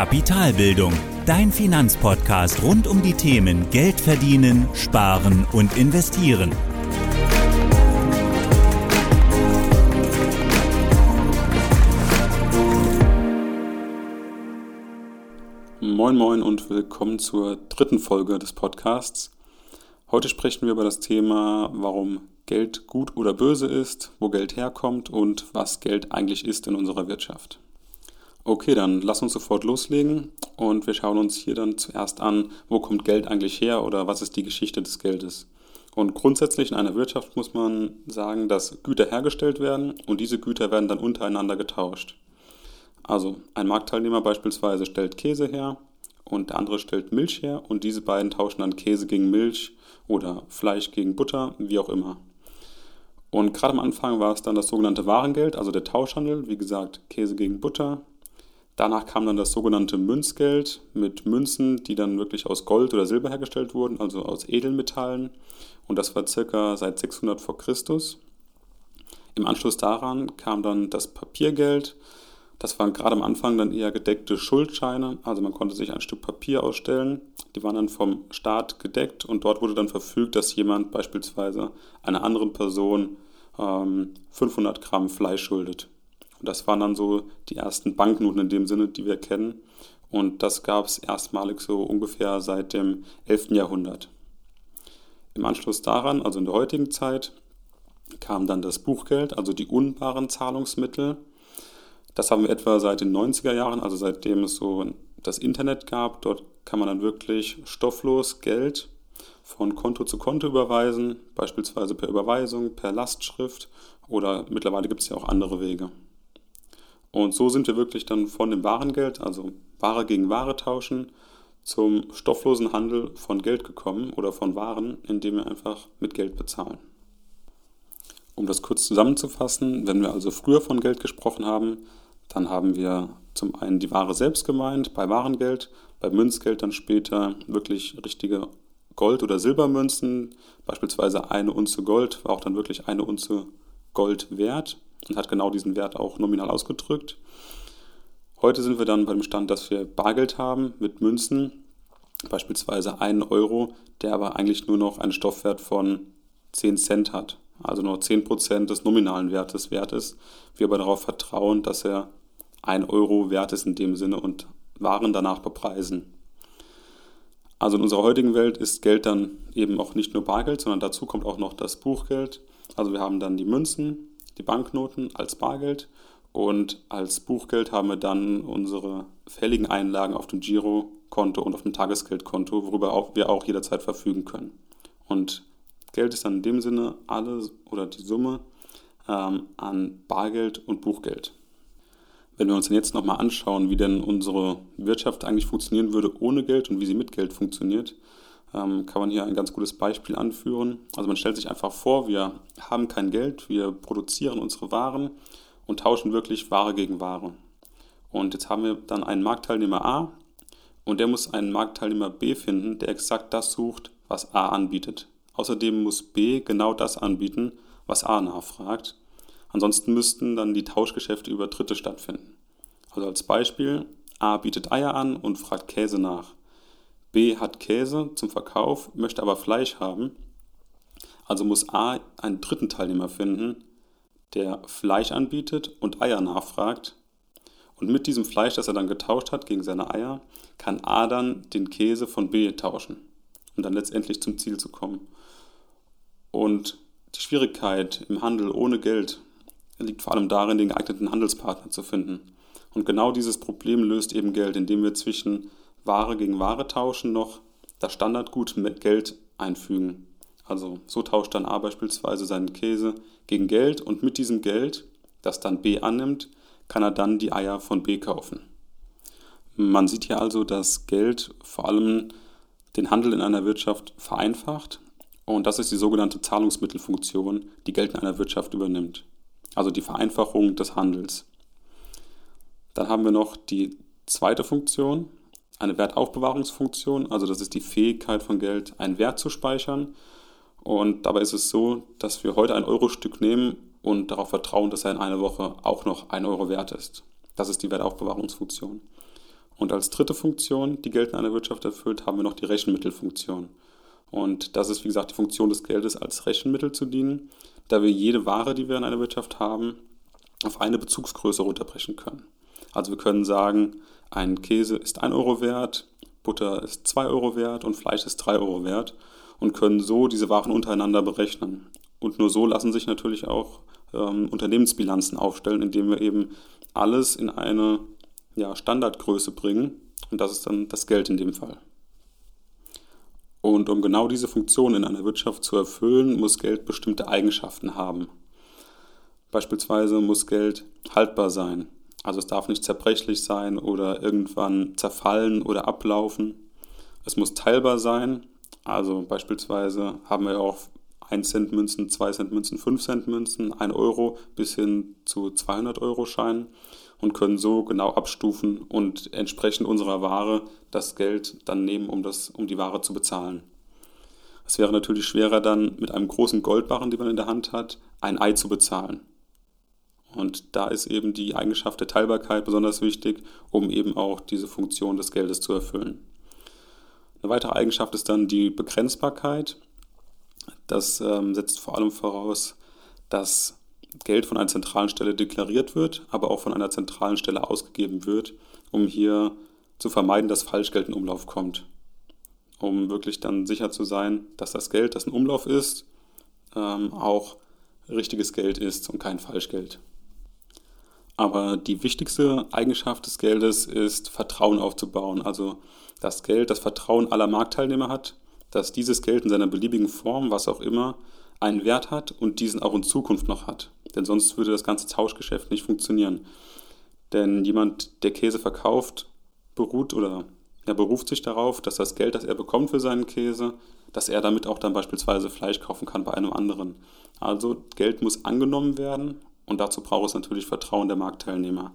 Kapitalbildung, dein Finanzpodcast rund um die Themen Geld verdienen, sparen und investieren. Moin Moin und willkommen zur dritten Folge des Podcasts. Heute sprechen wir über das Thema, warum Geld gut oder böse ist, wo Geld herkommt und was Geld eigentlich ist in unserer Wirtschaft. Okay, dann lass uns sofort loslegen und wir schauen uns hier dann zuerst an, wo kommt Geld eigentlich her oder was ist die Geschichte des Geldes. Und grundsätzlich in einer Wirtschaft muss man sagen, dass Güter hergestellt werden und diese Güter werden dann untereinander getauscht. Also ein Marktteilnehmer beispielsweise stellt Käse her und der andere stellt Milch her und diese beiden tauschen dann Käse gegen Milch oder Fleisch gegen Butter, wie auch immer. Und gerade am Anfang war es dann das sogenannte Warengeld, also der Tauschhandel, wie gesagt Käse gegen Butter, Danach kam dann das sogenannte Münzgeld mit Münzen, die dann wirklich aus Gold oder Silber hergestellt wurden, also aus Edelmetallen. Und das war circa seit 600 vor Christus. Im Anschluss daran kam dann das Papiergeld. Das waren gerade am Anfang dann eher gedeckte Schuldscheine, also man konnte sich ein Stück Papier ausstellen. Die waren dann vom Staat gedeckt und dort wurde dann verfügt, dass jemand beispielsweise einer anderen Person ähm, 500 Gramm Fleisch schuldet. Und das waren dann so die ersten Banknoten in dem Sinne, die wir kennen. Und das gab es erstmalig so ungefähr seit dem 11. Jahrhundert. Im Anschluss daran, also in der heutigen Zeit, kam dann das Buchgeld, also die unbaren Zahlungsmittel. Das haben wir etwa seit den 90er Jahren, also seitdem es so das Internet gab. Dort kann man dann wirklich stofflos Geld von Konto zu Konto überweisen, beispielsweise per Überweisung, per Lastschrift oder mittlerweile gibt es ja auch andere Wege. Und so sind wir wirklich dann von dem Warengeld, also Ware gegen Ware tauschen, zum stofflosen Handel von Geld gekommen oder von Waren, indem wir einfach mit Geld bezahlen. Um das kurz zusammenzufassen, wenn wir also früher von Geld gesprochen haben, dann haben wir zum einen die Ware selbst gemeint, bei Warengeld, bei Münzgeld dann später wirklich richtige Gold- oder Silbermünzen, beispielsweise eine Unze Gold war auch dann wirklich eine Unze Gold wert und hat genau diesen Wert auch nominal ausgedrückt. Heute sind wir dann beim Stand, dass wir Bargeld haben mit Münzen, beispielsweise einen Euro, der aber eigentlich nur noch einen Stoffwert von 10 Cent hat, also nur 10% des nominalen Wertes wert ist. Wir aber darauf vertrauen, dass er 1 Euro wert ist in dem Sinne und Waren danach bepreisen. Also in unserer heutigen Welt ist Geld dann eben auch nicht nur Bargeld, sondern dazu kommt auch noch das Buchgeld. Also wir haben dann die Münzen, die Banknoten als Bargeld und als Buchgeld haben wir dann unsere fälligen Einlagen auf dem Girokonto und auf dem Tagesgeldkonto, worüber auch, wir auch jederzeit verfügen können. Und Geld ist dann in dem Sinne alles oder die Summe ähm, an Bargeld und Buchgeld. Wenn wir uns dann jetzt nochmal anschauen, wie denn unsere Wirtschaft eigentlich funktionieren würde ohne Geld und wie sie mit Geld funktioniert, kann man hier ein ganz gutes Beispiel anführen. Also man stellt sich einfach vor, wir haben kein Geld, wir produzieren unsere Waren und tauschen wirklich Ware gegen Ware. Und jetzt haben wir dann einen Marktteilnehmer A und der muss einen Marktteilnehmer B finden, der exakt das sucht, was A anbietet. Außerdem muss B genau das anbieten, was A nachfragt. Ansonsten müssten dann die Tauschgeschäfte über Dritte stattfinden. Also als Beispiel, A bietet Eier an und fragt Käse nach. B hat Käse zum Verkauf, möchte aber Fleisch haben. Also muss A einen dritten Teilnehmer finden, der Fleisch anbietet und Eier nachfragt. Und mit diesem Fleisch, das er dann getauscht hat gegen seine Eier, kann A dann den Käse von B tauschen, um dann letztendlich zum Ziel zu kommen. Und die Schwierigkeit im Handel ohne Geld liegt vor allem darin, den geeigneten Handelspartner zu finden. Und genau dieses Problem löst eben Geld, indem wir zwischen Ware gegen Ware tauschen noch das Standardgut mit Geld einfügen. Also so tauscht dann A beispielsweise seinen Käse gegen Geld und mit diesem Geld, das dann B annimmt, kann er dann die Eier von B kaufen. Man sieht hier also, dass Geld vor allem den Handel in einer Wirtschaft vereinfacht und das ist die sogenannte Zahlungsmittelfunktion, die Geld in einer Wirtschaft übernimmt. Also die Vereinfachung des Handels. Dann haben wir noch die zweite Funktion, eine Wertaufbewahrungsfunktion, also das ist die Fähigkeit von Geld, einen Wert zu speichern. Und dabei ist es so, dass wir heute ein Euro-Stück nehmen und darauf vertrauen, dass er in einer Woche auch noch ein Euro wert ist. Das ist die Wertaufbewahrungsfunktion. Und als dritte Funktion, die Geld in einer Wirtschaft erfüllt, haben wir noch die Rechenmittelfunktion. Und das ist, wie gesagt, die Funktion des Geldes als Rechenmittel zu dienen, da wir jede Ware, die wir in einer Wirtschaft haben, auf eine Bezugsgröße runterbrechen können. Also wir können sagen, ein Käse ist 1 Euro wert, Butter ist 2 Euro wert und Fleisch ist 3 Euro wert und können so diese Waren untereinander berechnen. Und nur so lassen sich natürlich auch ähm, Unternehmensbilanzen aufstellen, indem wir eben alles in eine ja, Standardgröße bringen. Und das ist dann das Geld in dem Fall. Und um genau diese Funktion in einer Wirtschaft zu erfüllen, muss Geld bestimmte Eigenschaften haben. Beispielsweise muss Geld haltbar sein. Also es darf nicht zerbrechlich sein oder irgendwann zerfallen oder ablaufen. Es muss teilbar sein. Also beispielsweise haben wir auch 1 Cent Münzen, 2 Cent Münzen, 5 Cent Münzen, 1 Euro bis hin zu 200 Euro Scheinen und können so genau abstufen und entsprechend unserer Ware das Geld dann nehmen, um, das, um die Ware zu bezahlen. Es wäre natürlich schwerer dann mit einem großen Goldbarren, den man in der Hand hat, ein Ei zu bezahlen. Und da ist eben die Eigenschaft der Teilbarkeit besonders wichtig, um eben auch diese Funktion des Geldes zu erfüllen. Eine weitere Eigenschaft ist dann die Begrenzbarkeit. Das ähm, setzt vor allem voraus, dass Geld von einer zentralen Stelle deklariert wird, aber auch von einer zentralen Stelle ausgegeben wird, um hier zu vermeiden, dass Falschgeld in Umlauf kommt. Um wirklich dann sicher zu sein, dass das Geld, das in Umlauf ist, ähm, auch richtiges Geld ist und kein Falschgeld. Aber die wichtigste Eigenschaft des Geldes ist, Vertrauen aufzubauen. Also das Geld, das Vertrauen aller Marktteilnehmer hat, dass dieses Geld in seiner beliebigen Form, was auch immer, einen Wert hat und diesen auch in Zukunft noch hat. Denn sonst würde das ganze Tauschgeschäft nicht funktionieren. Denn jemand, der Käse verkauft, beruht oder er beruft sich darauf, dass das Geld, das er bekommt für seinen Käse, dass er damit auch dann beispielsweise Fleisch kaufen kann bei einem anderen. Also Geld muss angenommen werden und dazu braucht es natürlich Vertrauen der Marktteilnehmer.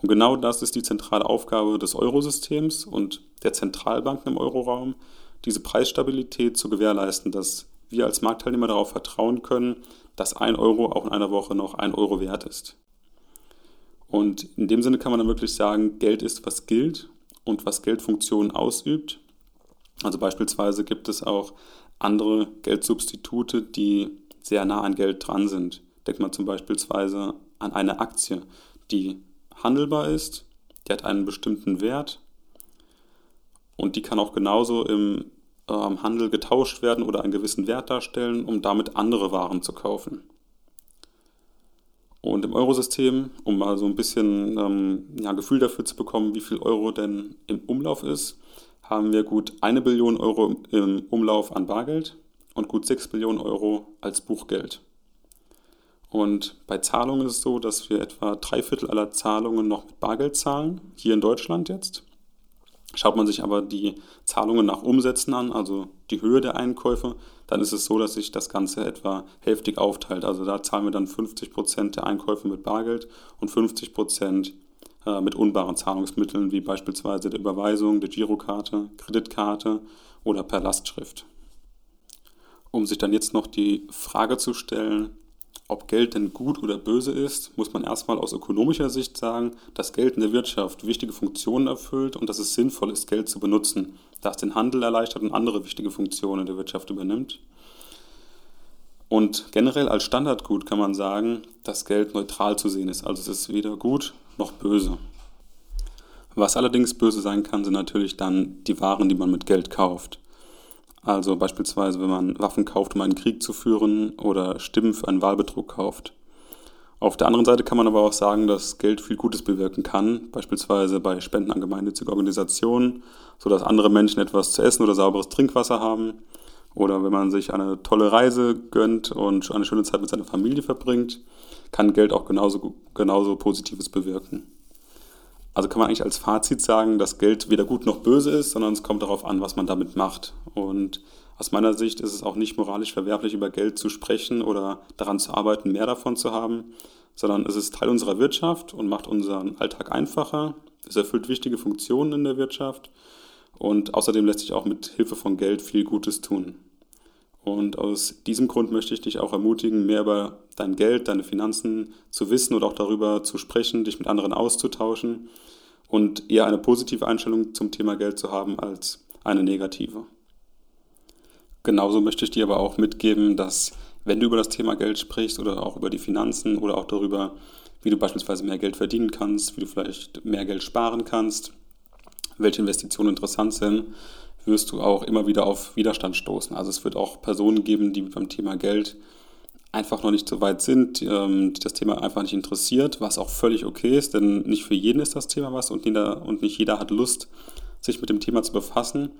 Und genau das ist die zentrale Aufgabe des Eurosystems und der Zentralbanken im Euroraum, diese Preisstabilität zu gewährleisten, dass wir als Marktteilnehmer darauf vertrauen können, dass ein Euro auch in einer Woche noch ein Euro wert ist. Und in dem Sinne kann man dann wirklich sagen, Geld ist, was gilt und was Geldfunktionen ausübt. Also beispielsweise gibt es auch andere Geldsubstitute, die sehr nah an Geld dran sind. Denkt man zum Beispiel an eine Aktie, die handelbar ist, die hat einen bestimmten Wert und die kann auch genauso im ähm, Handel getauscht werden oder einen gewissen Wert darstellen, um damit andere Waren zu kaufen. Und im Eurosystem, um mal so ein bisschen ähm, ja, Gefühl dafür zu bekommen, wie viel Euro denn im Umlauf ist, haben wir gut eine Billion Euro im Umlauf an Bargeld und gut 6 Billionen Euro als Buchgeld. Und bei Zahlungen ist es so, dass wir etwa drei Viertel aller Zahlungen noch mit Bargeld zahlen, hier in Deutschland jetzt. Schaut man sich aber die Zahlungen nach Umsätzen an, also die Höhe der Einkäufe, dann ist es so, dass sich das Ganze etwa hälftig aufteilt. Also da zahlen wir dann 50 Prozent der Einkäufe mit Bargeld und 50 Prozent äh, mit unbaren Zahlungsmitteln, wie beispielsweise der Überweisung, der Girokarte, Kreditkarte oder per Lastschrift. Um sich dann jetzt noch die Frage zu stellen, ob Geld denn gut oder böse ist, muss man erstmal aus ökonomischer Sicht sagen, dass Geld in der Wirtschaft wichtige Funktionen erfüllt und dass es sinnvoll ist, Geld zu benutzen, da es den Handel erleichtert und andere wichtige Funktionen in der Wirtschaft übernimmt. Und generell als Standardgut kann man sagen, dass Geld neutral zu sehen ist, also es ist weder gut noch böse. Was allerdings böse sein kann, sind natürlich dann die Waren, die man mit Geld kauft. Also beispielsweise, wenn man Waffen kauft, um einen Krieg zu führen oder Stimmen für einen Wahlbetrug kauft. Auf der anderen Seite kann man aber auch sagen, dass Geld viel Gutes bewirken kann, beispielsweise bei Spenden an gemeinnützige Organisationen, sodass andere Menschen etwas zu essen oder sauberes Trinkwasser haben. Oder wenn man sich eine tolle Reise gönnt und eine schöne Zeit mit seiner Familie verbringt, kann Geld auch genauso, genauso Positives bewirken. Also kann man eigentlich als Fazit sagen, dass Geld weder gut noch böse ist, sondern es kommt darauf an, was man damit macht. Und aus meiner Sicht ist es auch nicht moralisch verwerflich, über Geld zu sprechen oder daran zu arbeiten, mehr davon zu haben, sondern es ist Teil unserer Wirtschaft und macht unseren Alltag einfacher. Es erfüllt wichtige Funktionen in der Wirtschaft und außerdem lässt sich auch mit Hilfe von Geld viel Gutes tun. Und aus diesem Grund möchte ich dich auch ermutigen, mehr über dein Geld, deine Finanzen zu wissen und auch darüber zu sprechen, dich mit anderen auszutauschen und eher eine positive Einstellung zum Thema Geld zu haben als eine negative. Genauso möchte ich dir aber auch mitgeben, dass wenn du über das Thema Geld sprichst oder auch über die Finanzen oder auch darüber, wie du beispielsweise mehr Geld verdienen kannst, wie du vielleicht mehr Geld sparen kannst, welche Investitionen interessant sind, wirst du auch immer wieder auf Widerstand stoßen. Also es wird auch Personen geben, die beim Thema Geld einfach noch nicht so weit sind, ähm, die das Thema einfach nicht interessiert, was auch völlig okay ist, denn nicht für jeden ist das Thema was und, jeder, und nicht jeder hat Lust, sich mit dem Thema zu befassen,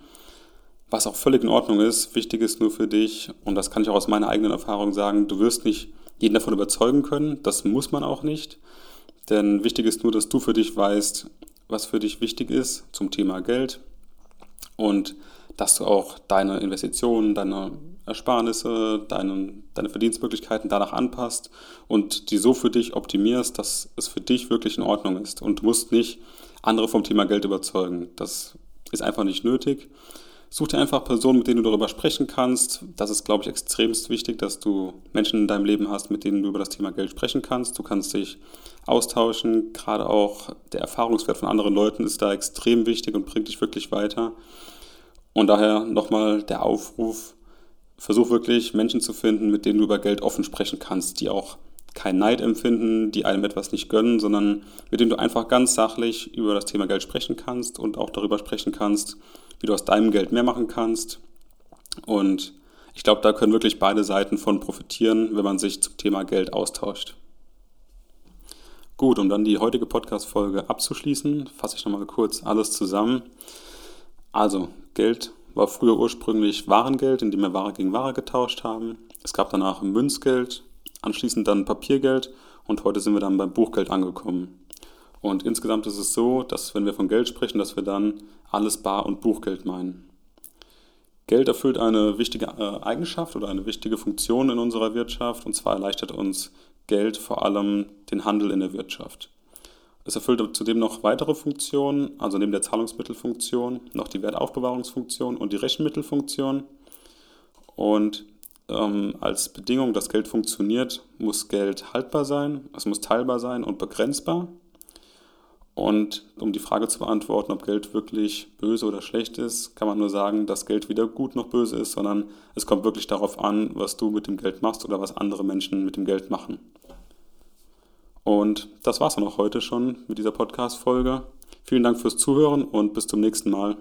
was auch völlig in Ordnung ist. Wichtig ist nur für dich, und das kann ich auch aus meiner eigenen Erfahrung sagen, du wirst nicht jeden davon überzeugen können, das muss man auch nicht, denn wichtig ist nur, dass du für dich weißt, was für dich wichtig ist zum Thema Geld und dass du auch deine Investitionen, deine Ersparnisse, deine, deine Verdienstmöglichkeiten danach anpasst und die so für dich optimierst, dass es für dich wirklich in Ordnung ist. Und du musst nicht andere vom Thema Geld überzeugen. Das ist einfach nicht nötig. Such dir einfach Personen, mit denen du darüber sprechen kannst. Das ist, glaube ich, extremst wichtig, dass du Menschen in deinem Leben hast, mit denen du über das Thema Geld sprechen kannst. Du kannst dich austauschen. Gerade auch der Erfahrungswert von anderen Leuten ist da extrem wichtig und bringt dich wirklich weiter. Und daher nochmal der Aufruf, versuch wirklich Menschen zu finden, mit denen du über Geld offen sprechen kannst, die auch kein Neid empfinden, die einem etwas nicht gönnen, sondern mit denen du einfach ganz sachlich über das Thema Geld sprechen kannst und auch darüber sprechen kannst, wie du aus deinem Geld mehr machen kannst. Und ich glaube, da können wirklich beide Seiten von profitieren, wenn man sich zum Thema Geld austauscht. Gut, um dann die heutige Podcast-Folge abzuschließen, fasse ich nochmal kurz alles zusammen. Also, Geld war früher ursprünglich Warengeld, indem wir Ware gegen Ware getauscht haben. Es gab danach Münzgeld, anschließend dann Papiergeld und heute sind wir dann beim Buchgeld angekommen. Und insgesamt ist es so, dass wenn wir von Geld sprechen, dass wir dann alles Bar- und Buchgeld meinen. Geld erfüllt eine wichtige äh, Eigenschaft oder eine wichtige Funktion in unserer Wirtschaft und zwar erleichtert uns Geld vor allem den Handel in der Wirtschaft. Es erfüllt zudem noch weitere Funktionen, also neben der Zahlungsmittelfunktion noch die Wertaufbewahrungsfunktion und die Rechenmittelfunktion. Und ähm, als Bedingung, dass Geld funktioniert, muss Geld haltbar sein, es muss teilbar sein und begrenzbar. Und um die Frage zu beantworten, ob Geld wirklich böse oder schlecht ist, kann man nur sagen, dass Geld weder gut noch böse ist, sondern es kommt wirklich darauf an, was du mit dem Geld machst oder was andere Menschen mit dem Geld machen. Und das war's dann auch heute schon mit dieser Podcast-Folge. Vielen Dank fürs Zuhören und bis zum nächsten Mal.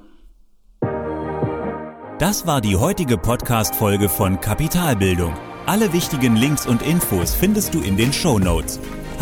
Das war die heutige Podcast-Folge von Kapitalbildung. Alle wichtigen Links und Infos findest du in den Show Notes.